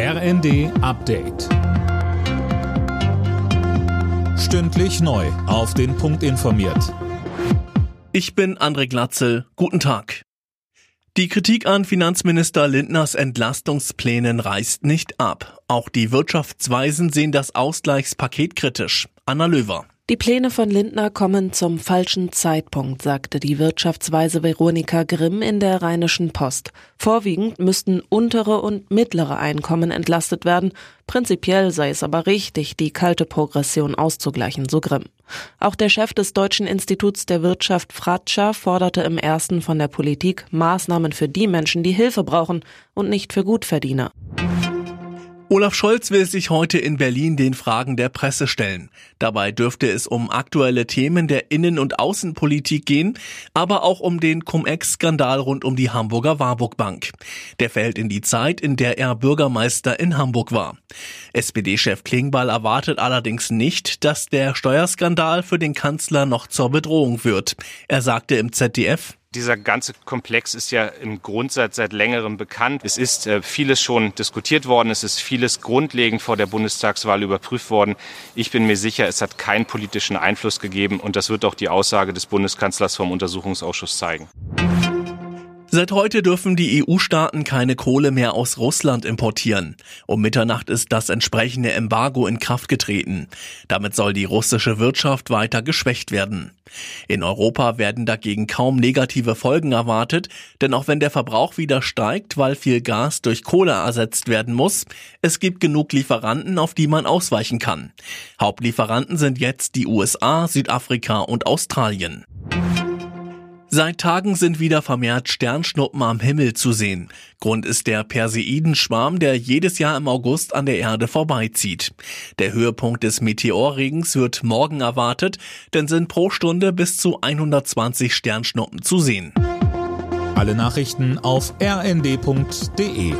RND Update. Stündlich neu. Auf den Punkt informiert. Ich bin André Glatzel. Guten Tag. Die Kritik an Finanzminister Lindners Entlastungsplänen reißt nicht ab. Auch die Wirtschaftsweisen sehen das Ausgleichspaket kritisch. Anna Löwer. Die Pläne von Lindner kommen zum falschen Zeitpunkt, sagte die Wirtschaftsweise Veronika Grimm in der Rheinischen Post. Vorwiegend müssten untere und mittlere Einkommen entlastet werden. Prinzipiell sei es aber richtig, die kalte Progression auszugleichen, so Grimm. Auch der Chef des Deutschen Instituts der Wirtschaft Fratscher forderte im ersten von der Politik Maßnahmen für die Menschen, die Hilfe brauchen und nicht für Gutverdiener. Olaf Scholz will sich heute in Berlin den Fragen der Presse stellen. Dabei dürfte es um aktuelle Themen der Innen- und Außenpolitik gehen, aber auch um den Cum-Ex-Skandal rund um die Hamburger Warburg Bank. Der fällt in die Zeit, in der er Bürgermeister in Hamburg war. SPD-Chef Klingbeil erwartet allerdings nicht, dass der Steuerskandal für den Kanzler noch zur Bedrohung wird. Er sagte im ZDF, dieser ganze Komplex ist ja im Grundsatz seit längerem bekannt. Es ist äh, vieles schon diskutiert worden. Es ist vieles grundlegend vor der Bundestagswahl überprüft worden. Ich bin mir sicher, es hat keinen politischen Einfluss gegeben. Und das wird auch die Aussage des Bundeskanzlers vom Untersuchungsausschuss zeigen. Seit heute dürfen die EU-Staaten keine Kohle mehr aus Russland importieren. Um Mitternacht ist das entsprechende Embargo in Kraft getreten. Damit soll die russische Wirtschaft weiter geschwächt werden. In Europa werden dagegen kaum negative Folgen erwartet, denn auch wenn der Verbrauch wieder steigt, weil viel Gas durch Kohle ersetzt werden muss, es gibt genug Lieferanten, auf die man ausweichen kann. Hauptlieferanten sind jetzt die USA, Südafrika und Australien. Seit Tagen sind wieder vermehrt Sternschnuppen am Himmel zu sehen. Grund ist der Perseidenschwarm, der jedes Jahr im August an der Erde vorbeizieht. Der Höhepunkt des Meteorregens wird morgen erwartet, denn sind pro Stunde bis zu 120 Sternschnuppen zu sehen. Alle Nachrichten auf rnd.de